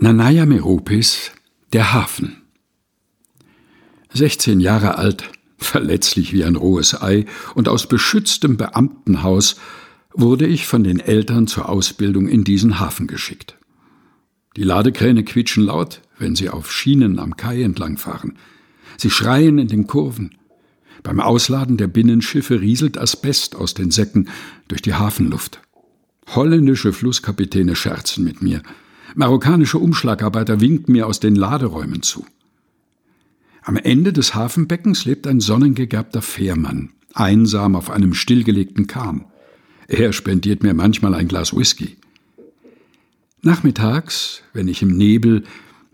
Nanaya Meropis, der Hafen. 16 Jahre alt, verletzlich wie ein rohes Ei und aus beschütztem Beamtenhaus wurde ich von den Eltern zur Ausbildung in diesen Hafen geschickt. Die Ladekräne quietschen laut, wenn sie auf Schienen am Kai entlangfahren. Sie schreien in den Kurven. Beim Ausladen der Binnenschiffe rieselt Asbest aus den Säcken durch die Hafenluft. Holländische Flusskapitäne scherzen mit mir – Marokkanische Umschlagarbeiter winken mir aus den Laderäumen zu. Am Ende des Hafenbeckens lebt ein sonnengegerbter Fährmann, einsam auf einem stillgelegten Kahn. Er spendiert mir manchmal ein Glas Whisky. Nachmittags, wenn ich im Nebel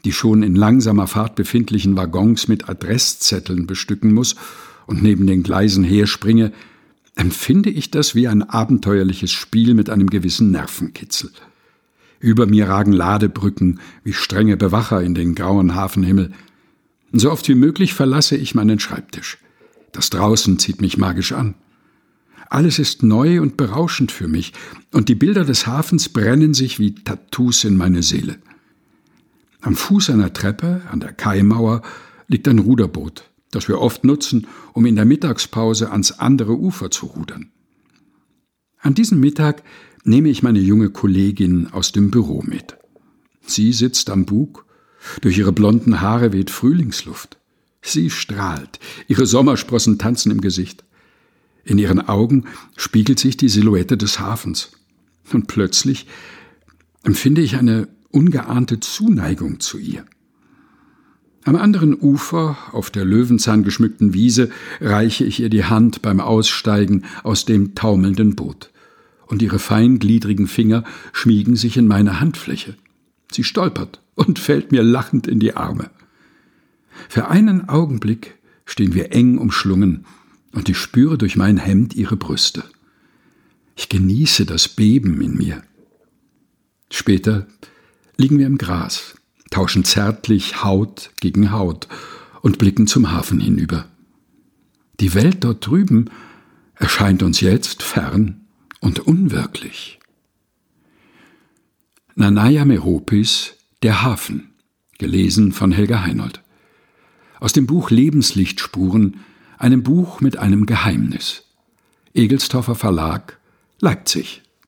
die schon in langsamer Fahrt befindlichen Waggons mit Adresszetteln bestücken muss und neben den Gleisen herspringe, empfinde ich das wie ein abenteuerliches Spiel mit einem gewissen Nervenkitzel. Über mir ragen Ladebrücken wie strenge Bewacher in den grauen Hafenhimmel. So oft wie möglich verlasse ich meinen Schreibtisch. Das Draußen zieht mich magisch an. Alles ist neu und berauschend für mich, und die Bilder des Hafens brennen sich wie Tattoos in meine Seele. Am Fuß einer Treppe, an der Kaimauer, liegt ein Ruderboot, das wir oft nutzen, um in der Mittagspause ans andere Ufer zu rudern. An diesem Mittag nehme ich meine junge Kollegin aus dem Büro mit. Sie sitzt am Bug, durch ihre blonden Haare weht Frühlingsluft. Sie strahlt, ihre Sommersprossen tanzen im Gesicht. In ihren Augen spiegelt sich die Silhouette des Hafens. Und plötzlich empfinde ich eine ungeahnte Zuneigung zu ihr. Am anderen Ufer, auf der Löwenzahn geschmückten Wiese, reiche ich ihr die Hand beim Aussteigen aus dem taumelnden Boot und ihre feingliedrigen Finger schmiegen sich in meine Handfläche. Sie stolpert und fällt mir lachend in die Arme. Für einen Augenblick stehen wir eng umschlungen, und ich spüre durch mein Hemd ihre Brüste. Ich genieße das Beben in mir. Später liegen wir im Gras, tauschen zärtlich Haut gegen Haut und blicken zum Hafen hinüber. Die Welt dort drüben erscheint uns jetzt fern und unwirklich. Nanaya Meropis Der Hafen, gelesen von Helga Heinold. Aus dem Buch Lebenslichtspuren, einem Buch mit einem Geheimnis. Egelstoffer Verlag, Leipzig